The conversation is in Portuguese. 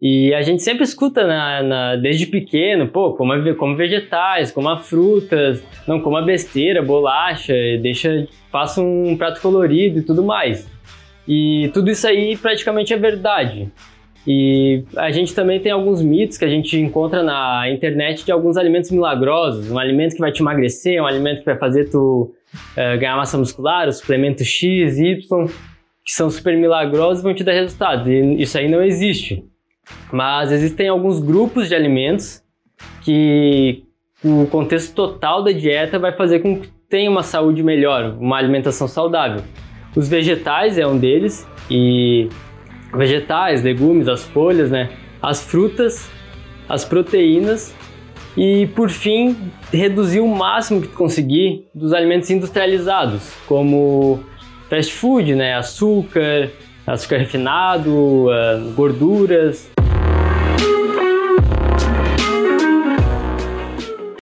E a gente sempre escuta na, na, desde pequeno, pô, coma, coma vegetais, coma frutas, não coma besteira, bolacha, deixa, faça um prato colorido e tudo mais. E tudo isso aí praticamente é verdade. E a gente também tem alguns mitos que a gente encontra na internet de alguns alimentos milagrosos. Um alimento que vai te emagrecer, um alimento que vai fazer tu uh, ganhar massa muscular, o suplemento X, Y, que são super milagrosos e vão te dar resultado. E isso aí não existe. Mas existem alguns grupos de alimentos que o contexto total da dieta vai fazer com que tenha uma saúde melhor, uma alimentação saudável. Os vegetais é um deles e vegetais, legumes, as folhas, né? As frutas, as proteínas e por fim reduzir o máximo que conseguir dos alimentos industrializados, como fast food, né? Açúcar, açúcar refinado, uh, gorduras,